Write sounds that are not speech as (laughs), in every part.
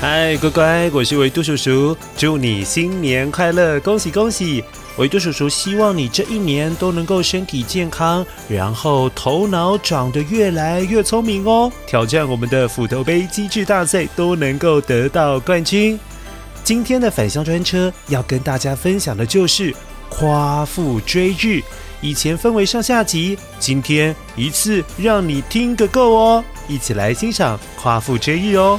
嗨，乖乖，我是维多叔叔，祝你新年快乐，恭喜恭喜！维多叔叔希望你这一年都能够身体健康，然后头脑长得越来越聪明哦，挑战我们的斧头杯机智大赛都能够得到冠军。今天的返乡专车要跟大家分享的就是夸父追日，以前分为上下集，今天一次让你听个够哦，一起来欣赏夸父追日哦。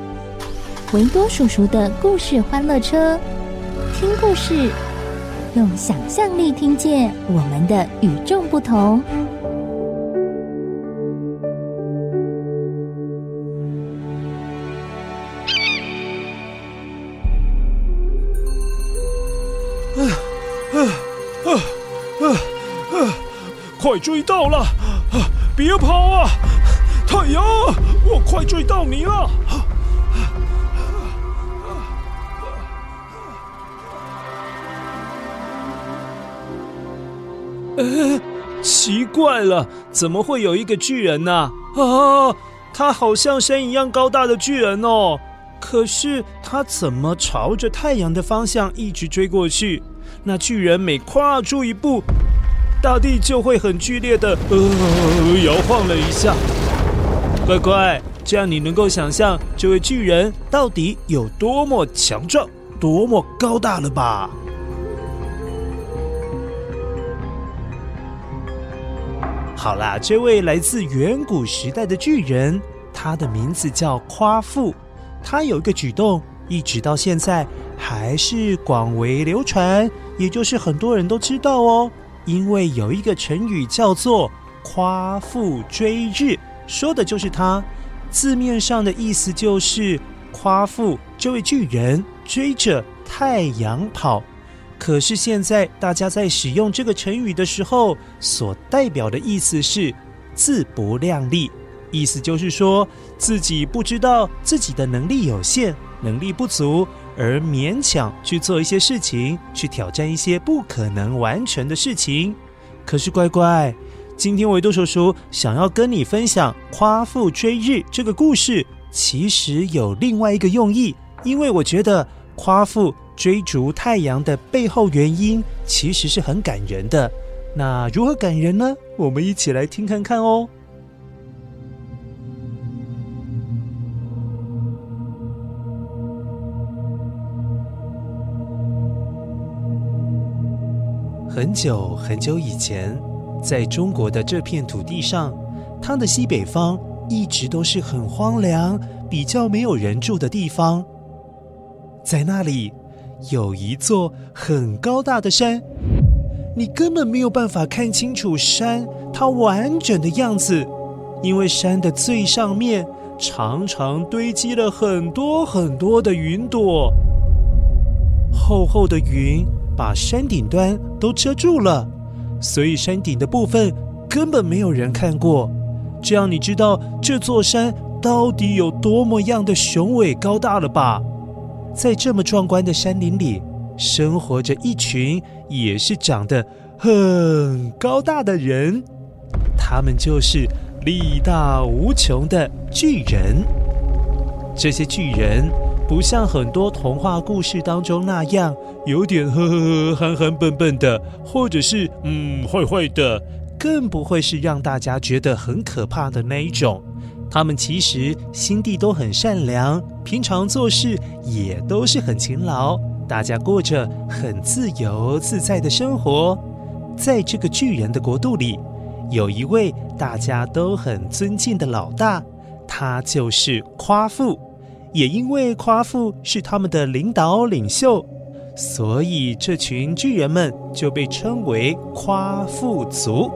维多叔叔的故事欢乐车，听故事，用想象力听见我们的与众不同。啊啊啊啊啊！快追到了！别跑啊！太阳，我快追到你了！奇怪了，怎么会有一个巨人呢？啊，他好像山一样高大的巨人哦。可是他怎么朝着太阳的方向一直追过去？那巨人每跨出一步，大地就会很剧烈的呃摇晃了一下。乖乖，这样你能够想象这位巨人到底有多么强壮、多么高大了吧？好啦，这位来自远古时代的巨人，他的名字叫夸父。他有一个举动，一直到现在还是广为流传，也就是很多人都知道哦。因为有一个成语叫做“夸父追日”，说的就是他。字面上的意思就是夸父这位巨人追着太阳跑。可是现在大家在使用这个成语的时候，所代表的意思是自不量力，意思就是说自己不知道自己的能力有限，能力不足，而勉强去做一些事情，去挑战一些不可能完成的事情。可是乖乖，今天维多叔叔想要跟你分享“夸父追日”这个故事，其实有另外一个用意，因为我觉得夸父。追逐太阳的背后原因其实是很感人的。那如何感人呢？我们一起来听看看哦。很久很久以前，在中国的这片土地上，它的西北方一直都是很荒凉、比较没有人住的地方。在那里。有一座很高大的山，你根本没有办法看清楚山它完整的样子，因为山的最上面常常堆积了很多很多的云朵，厚厚的云把山顶端都遮住了，所以山顶的部分根本没有人看过。这样你知道这座山到底有多么样的雄伟高大了吧？在这么壮观的山林里，生活着一群也是长得很高大的人，他们就是力大无穷的巨人。这些巨人不像很多童话故事当中那样有点呵呵呵、憨憨笨笨的，或者是嗯坏坏的，更不会是让大家觉得很可怕的那一种。他们其实心地都很善良，平常做事也都是很勤劳，大家过着很自由自在的生活。在这个巨人的国度里，有一位大家都很尊敬的老大，他就是夸父。也因为夸父是他们的领导领袖，所以这群巨人们就被称为夸父族。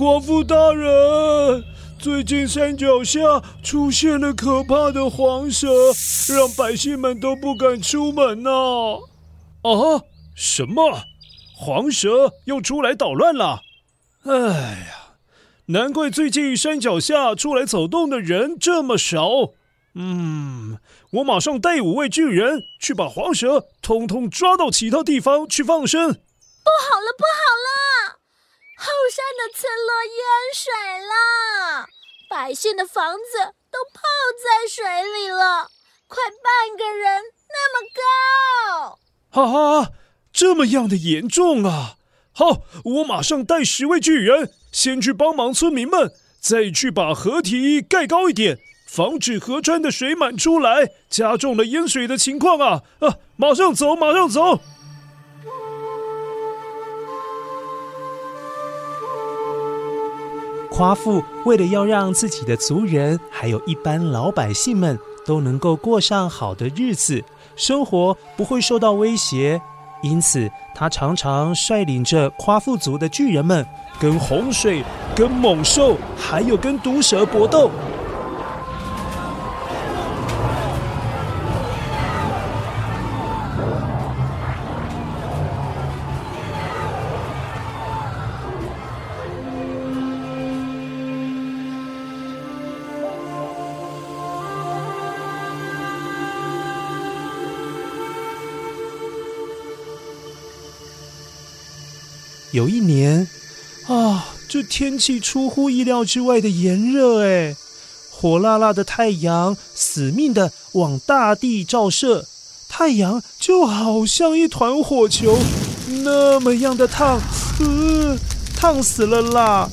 国，父大人，最近山脚下出现了可怕的黄蛇，让百姓们都不敢出门呐、啊。啊！什么？黄蛇又出来捣乱了？哎呀，难怪最近山脚下出来走动的人这么少。嗯，我马上带五位巨人去把黄蛇通通抓到其他地方去放生。不好了，不好了！后山的村落淹水了，百姓的房子都泡在水里了，快半个人那么高。哈哈，这么样的严重啊！好，我马上带十位巨人先去帮忙村民们，再去把河堤盖高一点，防止河川的水满出来，加重了淹水的情况啊！啊，马上走，马上走！夸父为了要让自己的族人还有一般老百姓们都能够过上好的日子。生活不会受到威胁，因此他常常率领着夸父族的巨人们，跟洪水、跟猛兽，还有跟毒蛇搏斗。有一年，啊，这天气出乎意料之外的炎热，哎，火辣辣的太阳死命的往大地照射，太阳就好像一团火球，那么样的烫，呃，烫死了啦！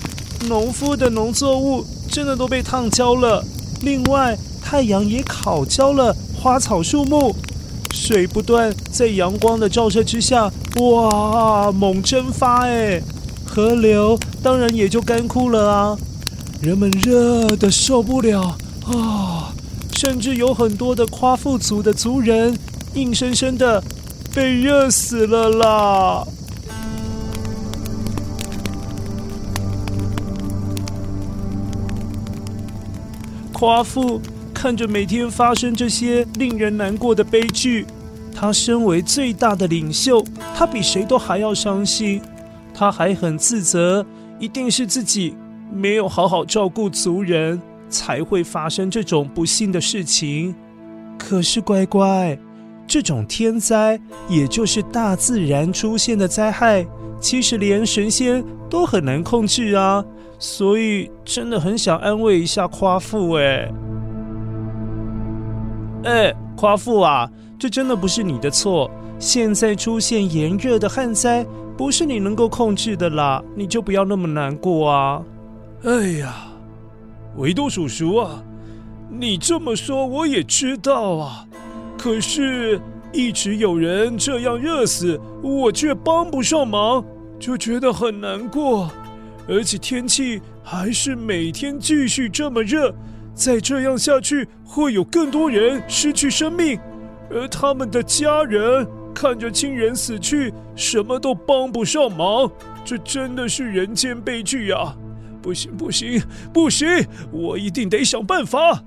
农夫的农作物真的都被烫焦了。另外，太阳也烤焦了花草树木。水不断在阳光的照射之下，哇，猛蒸发哎！河流当然也就干枯了啊！人们热得受不了啊、甚至有很多的夸父族的族人，硬生生的被热死了啦！夸父。看着每天发生这些令人难过的悲剧，他身为最大的领袖，他比谁都还要伤心。他还很自责，一定是自己没有好好照顾族人，才会发生这种不幸的事情。可是乖乖，这种天灾，也就是大自然出现的灾害，其实连神仙都很难控制啊。所以真的很想安慰一下夸父哎。哎，夸父啊，这真的不是你的错。现在出现炎热的旱灾，不是你能够控制的啦，你就不要那么难过啊。哎呀，维多叔叔啊，你这么说我也知道啊，可是，一直有人这样热死，我却帮不上忙，就觉得很难过。而且天气还是每天继续这么热。再这样下去，会有更多人失去生命，而他们的家人看着亲人死去，什么都帮不上忙，这真的是人间悲剧呀！不行，不行，不行，我一定得想办法。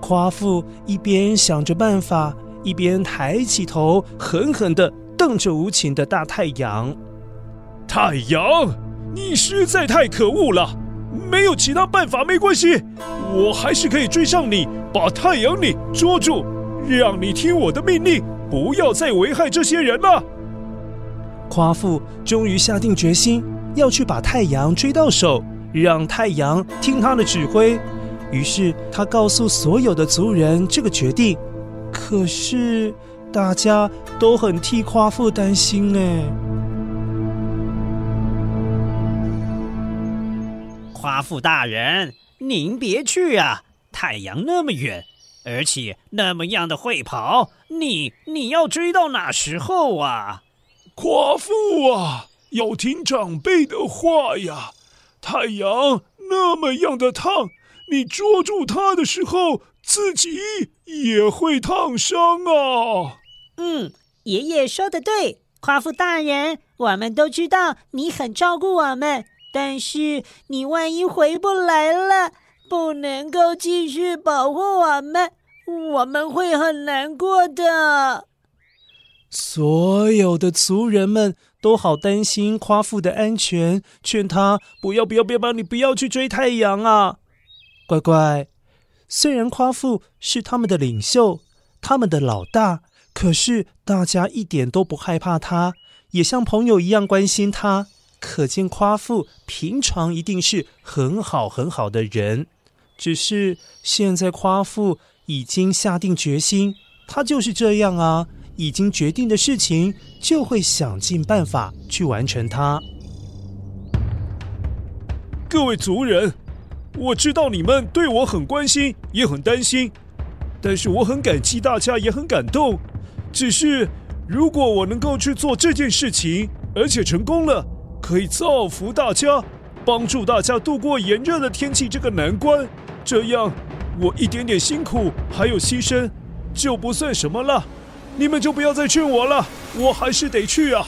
夸父一边想着办法，一边抬起头，狠狠地瞪着无情的大太阳。太阳，你实在太可恶了！没有其他办法没关系，我还是可以追上你，把太阳你捉住，让你听我的命令，不要再危害这些人了。夸父终于下定决心要去把太阳追到手，让太阳听他的指挥。于是他告诉所有的族人这个决定。可是大家都很替夸父担心哎。夸父大人，您别去啊！太阳那么远，而且那么样的会跑，你你要追到哪时候啊？夸父啊，要听长辈的话呀！太阳那么样的烫，你捉住它的时候，自己也会烫伤啊。嗯，爷爷说的对，夸父大人，我们都知道你很照顾我们，但是你万一回不来了，不能够继续保护我们，我们会很难过的。所有的族人们都好担心夸父的安全，劝他不要不要不要，你不要去追太阳啊！乖乖，虽然夸父是他们的领袖，他们的老大，可是大家一点都不害怕他，也像朋友一样关心他。可见夸父平常一定是很好很好的人。只是现在夸父已经下定决心，他就是这样啊。已经决定的事情，就会想尽办法去完成它。各位族人，我知道你们对我很关心，也很担心，但是我很感激大家，也很感动。只是如果我能够去做这件事情，而且成功了，可以造福大家，帮助大家度过炎热的天气这个难关，这样我一点点辛苦还有牺牲就不算什么了。你们就不要再劝我了，我还是得去啊！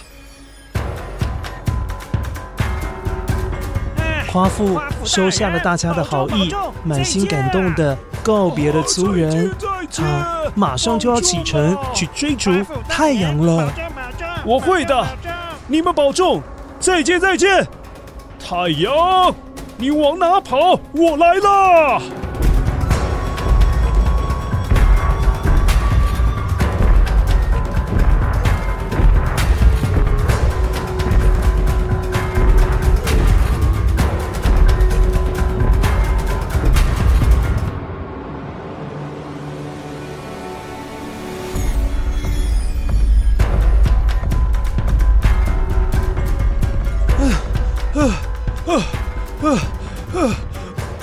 夸父收下了大家的好意，满心感动的告别了族人，他马上就要启程去追逐太阳了。我会的，你们保重，再见再见！太阳，你往哪跑？我来了！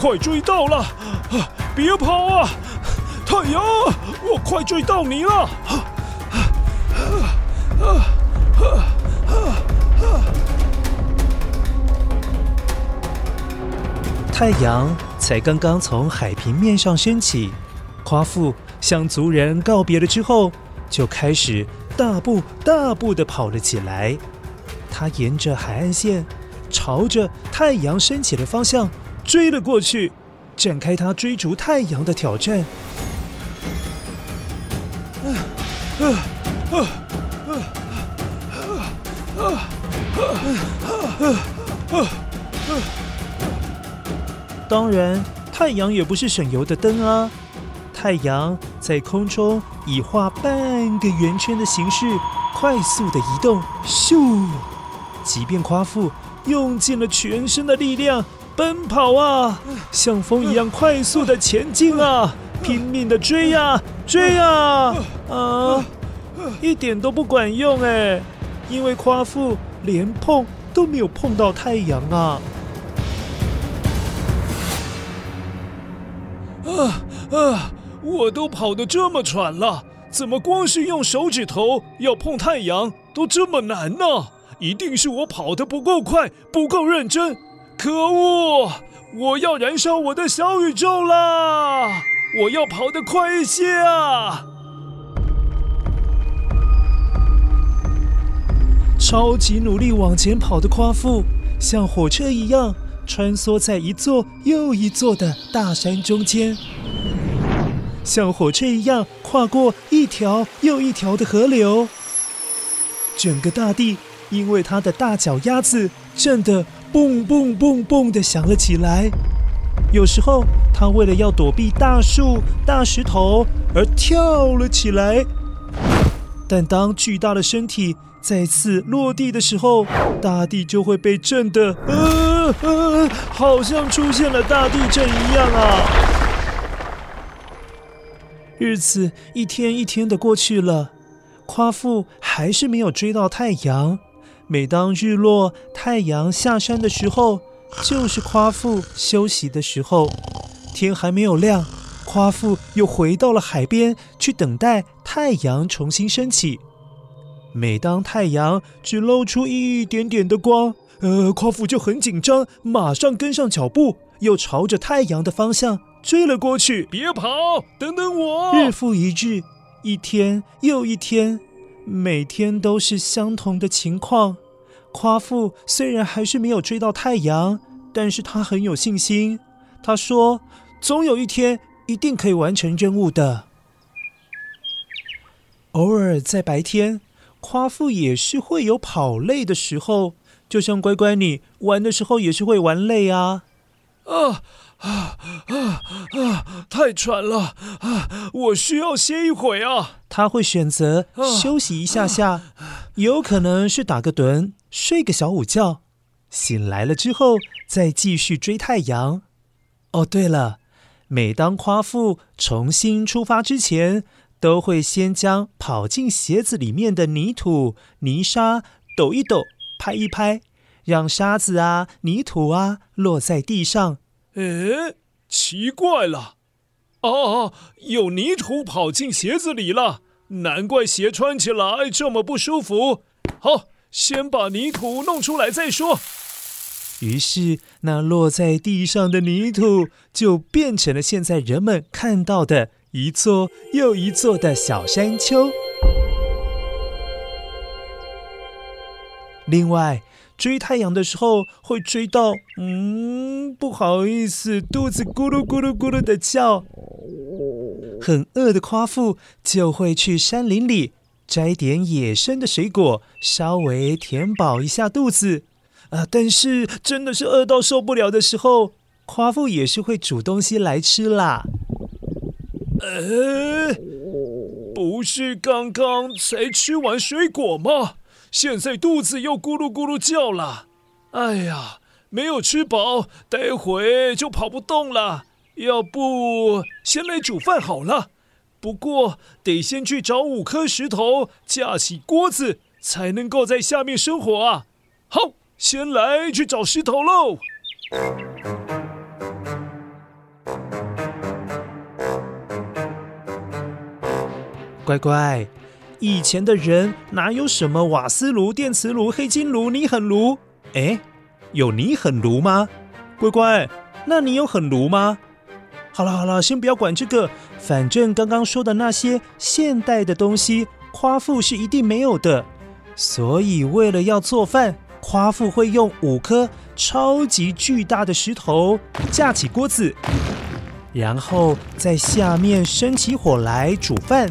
快追到了！啊，别跑啊！太阳，我快追到你了！啊啊啊！太阳才刚刚从海平面上升起，夸父向族人告别了之后，就开始大步大步的跑了起来。他沿着海岸线，朝着太阳升起的方向。追了过去，展开他追逐太阳的挑战。当然，太阳也不是省油的灯啊。太阳在空中以画半个圆圈的形式快速的移动，咻！即便夸父用尽了全身的力量。奔跑啊，像风一样快速的前进啊，拼命的追呀，追呀，啊，一点都不管用哎，因为夸父连碰都没有碰到太阳啊。啊啊！我都跑得这么喘了，怎么光是用手指头要碰太阳都这么难呢？一定是我跑得不够快，不够认真。可恶！我要燃烧我的小宇宙啦！我要跑得快一些啊！超级努力往前跑的夸父，像火车一样穿梭在一座又一座的大山中间，像火车一样跨过一条又一条的河流。整个大地因为他的大脚丫子震得。蹦蹦蹦蹦的响了起来。有时候，他为了要躲避大树、大石头而跳了起来。但当巨大的身体再次落地的时候，大地就会被震得，呃呃，好像出现了大地震一样啊！日子一天一天的过去了，夸父还是没有追到太阳。每当日落，太阳下山的时候，就是夸父休息的时候。天还没有亮，夸父又回到了海边去等待太阳重新升起。每当太阳只露出一点点的光，呃，夸父就很紧张，马上跟上脚步，又朝着太阳的方向追了过去。别跑，等等我！日复一日，一天又一天，每天都是相同的情况。夸父虽然还是没有追到太阳，但是他很有信心。他说。总有一天，一定可以完成任务的。偶尔在白天，夸父也是会有跑累的时候，就像乖乖你玩的时候也是会玩累啊。啊啊啊啊！太喘了啊！我需要歇一会啊。他会选择休息一下下，有可能是打个盹，睡个小午觉，醒来了之后再继续追太阳。哦，对了。每当夸父重新出发之前，都会先将跑进鞋子里面的泥土、泥沙抖一抖、拍一拍，让沙子啊、泥土啊落在地上。诶，奇怪了，哦，有泥土跑进鞋子里了，难怪鞋穿起来这么不舒服。好，先把泥土弄出来再说。于是，那落在地上的泥土就变成了现在人们看到的一座又一座的小山丘。另外，追太阳的时候会追到，嗯，不好意思，肚子咕噜咕噜咕噜的叫，很饿的夸父就会去山林里摘点野生的水果，稍微填饱一下肚子。啊！但是真的是饿到受不了的时候，夸父也是会煮东西来吃啦。呃，不是刚刚才吃完水果吗？现在肚子又咕噜咕噜叫了。哎呀，没有吃饱，待会就跑不动了。要不先来煮饭好了。不过得先去找五颗石头，架起锅子，才能够在下面生火啊。好。先来去找石头喽！乖乖，以前的人哪有什么瓦斯炉、电磁炉、黑金炉、泥很炉？哎，有泥很炉吗？乖乖，那你有很炉吗？好了好了，先不要管这个，反正刚刚说的那些现代的东西，夸父是一定没有的。所以为了要做饭。夸父会用五颗超级巨大的石头架起锅子，然后在下面生起火来煮饭。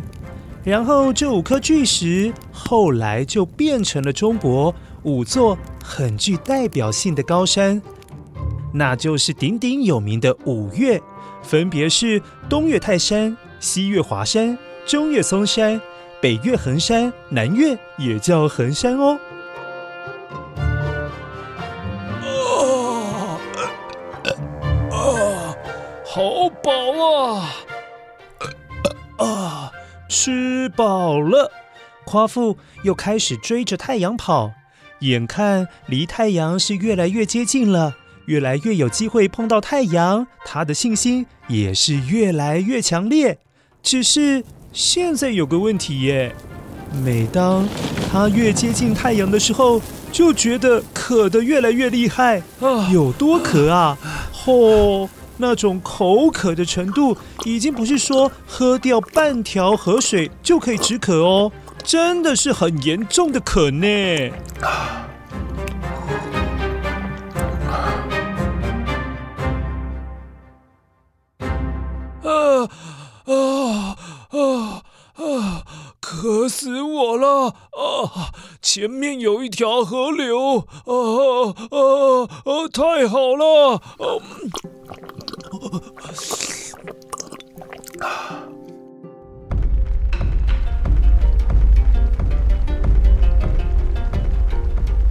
然后这五颗巨石后来就变成了中国五座很具代表性的高山，那就是鼎鼎有名的五岳，分别是东岳泰山、西岳华山、中岳嵩山、北岳恒山、南岳也叫恒山哦。好饱！啊，吃饱了，夸父又开始追着太阳跑，眼看离太阳是越来越接近了，越来越有机会碰到太阳，他的信心也是越来越强烈。只是现在有个问题耶，每当他越接近太阳的时候，就觉得渴得越来越厉害啊！有多渴啊？吼！那种口渴的程度，已经不是说喝掉半条河水就可以止渴哦，真的是很严重的渴呢。啊啊啊啊！渴死我了啊！前面有一条河流啊啊啊！太好了啊！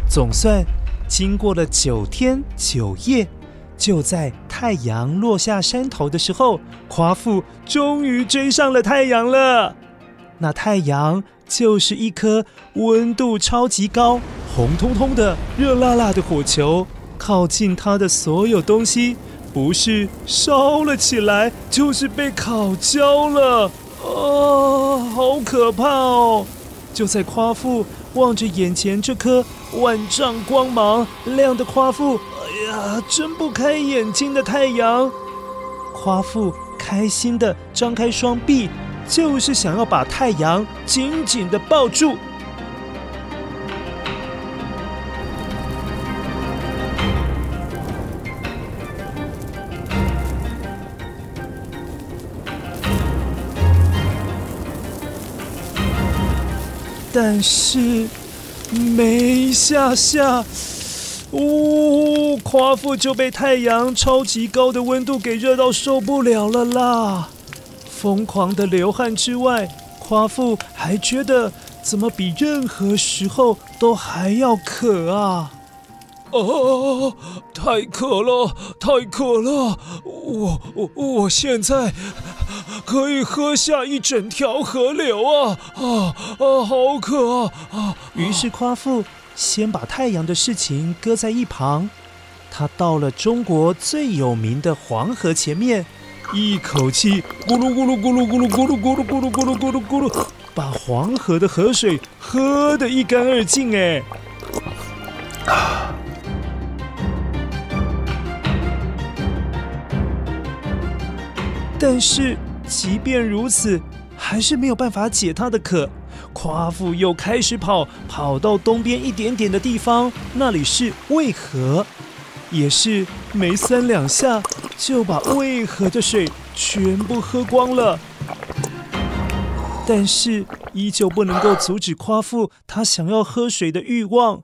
总算经过了九天九夜，就在太阳落下山头的时候，夸父终于追上了太阳了。那太阳就是一颗温度超级高、红彤彤的、热辣辣的火球。靠近它的所有东西，不是烧了起来，就是被烤焦了。啊，好可怕哦！就在夸父望着眼前这颗万丈光芒亮的夸父，哎呀，睁不开眼睛的太阳。夸父开心的张开双臂，就是想要把太阳紧紧的抱住。但是没下下，呜、哦，夸父就被太阳超级高的温度给热到受不了了啦！疯狂的流汗之外，夸父还觉得怎么比任何时候都还要渴啊！哦，太渴了，太渴了！我我我现在。可以喝下一整条河流啊！啊啊，好渴啊！啊，于是夸父先把太阳的事情搁在一旁，他到了中国最有名的黄河前面，一口气咕噜咕噜咕噜咕噜咕噜咕噜咕噜咕噜咕噜咕噜，把黄河的河水喝得一干二净。哎，但是。即便如此，还是没有办法解他的渴。夸父又开始跑，跑到东边一点点的地方，那里是渭河，也是没三两下就把渭河的水全部喝光了。但是依旧不能够阻止夸父他想要喝水的欲望。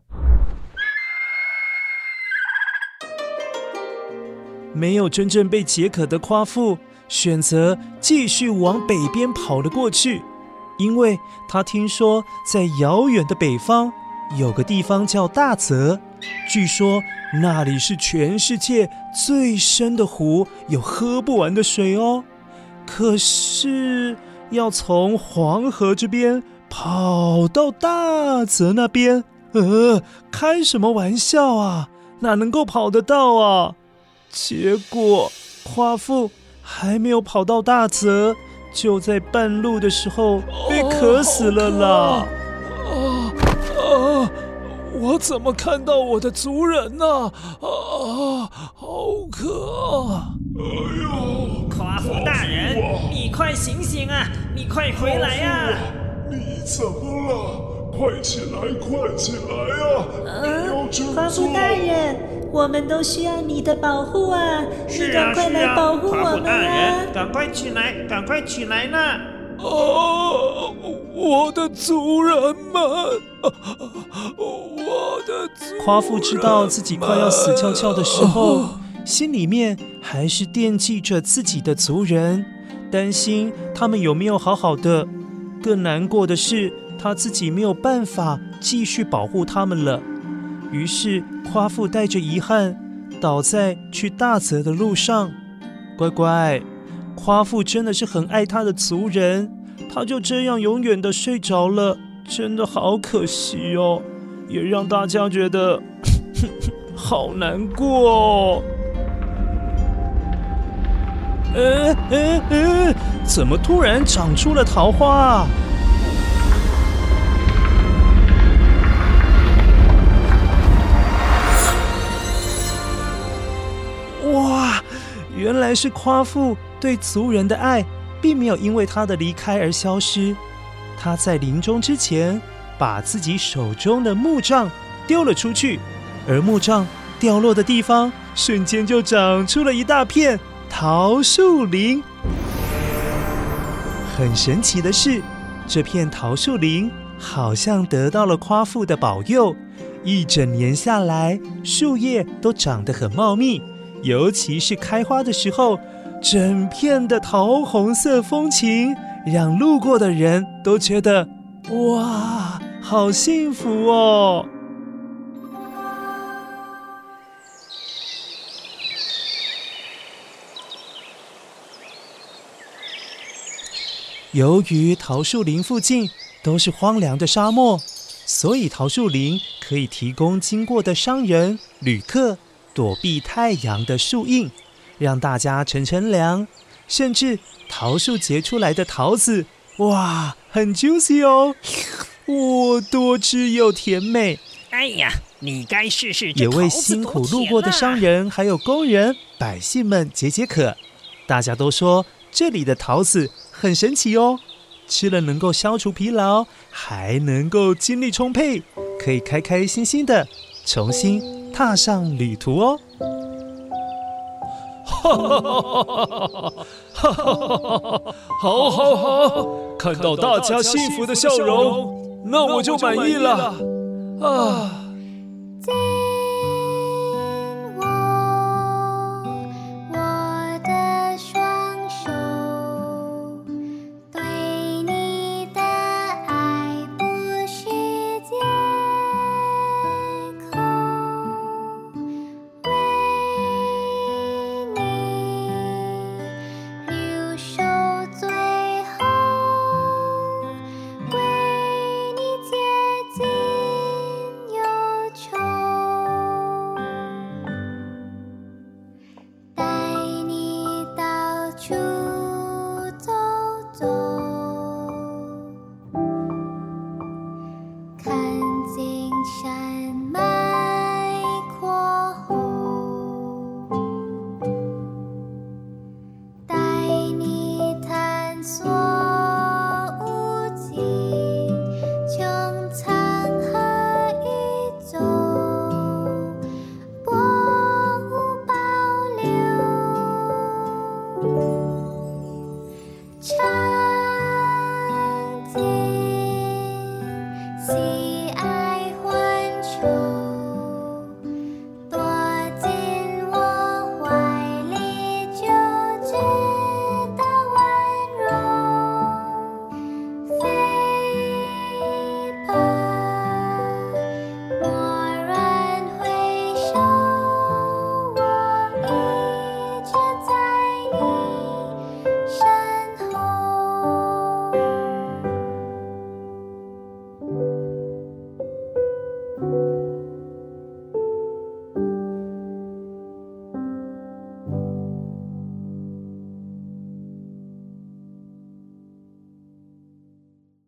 没有真正被解渴的夸父。选择继续往北边跑了过去，因为他听说在遥远的北方有个地方叫大泽，据说那里是全世界最深的湖，有喝不完的水哦。可是要从黄河这边跑到大泽那边，呃，开什么玩笑啊？哪能够跑得到啊？结果夸父。还没有跑到大泽，就在半路的时候被渴死了啦！啊啊！我怎么看到我的族人呢？啊，好渴啊！哎呦，夸父大人，你快醒醒啊！你快回来呀！你怎么了？快起来，快起来啊！啊，夸父大人。我们都需要你的保护啊！你赶快来保护我们啊！赶快起来，赶快起来呢！哦，我的族人们！我的族人！夸父知道自己快要死翘翘的时候，心里面还是惦记着自己的族人，担心他们有没有好好的。更难过的是，他自己没有办法继续保护他们了。于是，夸父带着遗憾倒在去大泽的路上。乖乖，夸父真的是很爱他的族人，他就这样永远的睡着了，真的好可惜哦，也让大家觉得 (laughs) 好难过哦。哎哎哎，怎么突然长出了桃花？哇，原来是夸父对族人的爱，并没有因为他的离开而消失。他在临终之前，把自己手中的木杖丢了出去，而木杖掉落的地方，瞬间就长出了一大片桃树林。很神奇的是，这片桃树林好像得到了夸父的保佑，一整年下来，树叶都长得很茂密。尤其是开花的时候整片的桃红色风情让路过的人都觉得哇好幸福哦。由于桃树林附近都是荒凉的沙漠所以桃树林可以提供经过的商人旅客躲避太阳的树荫，让大家乘乘凉。甚至桃树结出来的桃子，哇，很 juicy 哦，哇，多汁又甜美。哎呀，你该试试。也为辛苦路过的商人、还有工人、百姓们解解渴。大家都说这里的桃子很神奇哦，吃了能够消除疲劳，还能够精力充沛，可以开开心心的重新踏上旅途哦。哈哈哈哈哈！好，好，好，看到大家幸福的笑容，那我就满意了。啊。